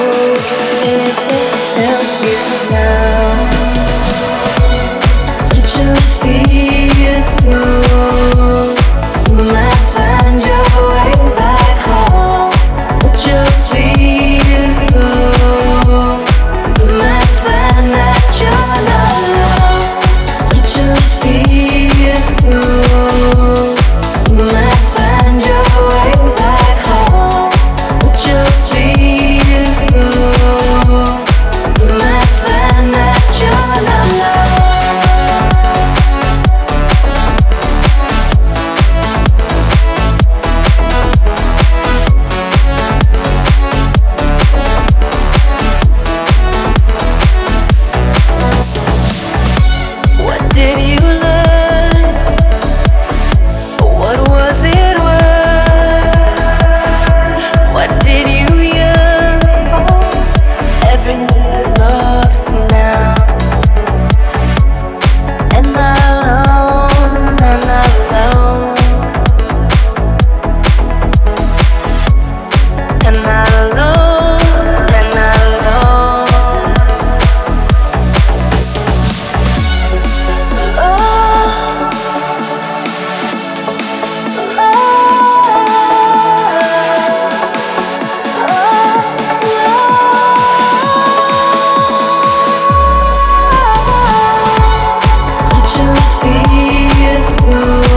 if it status quo.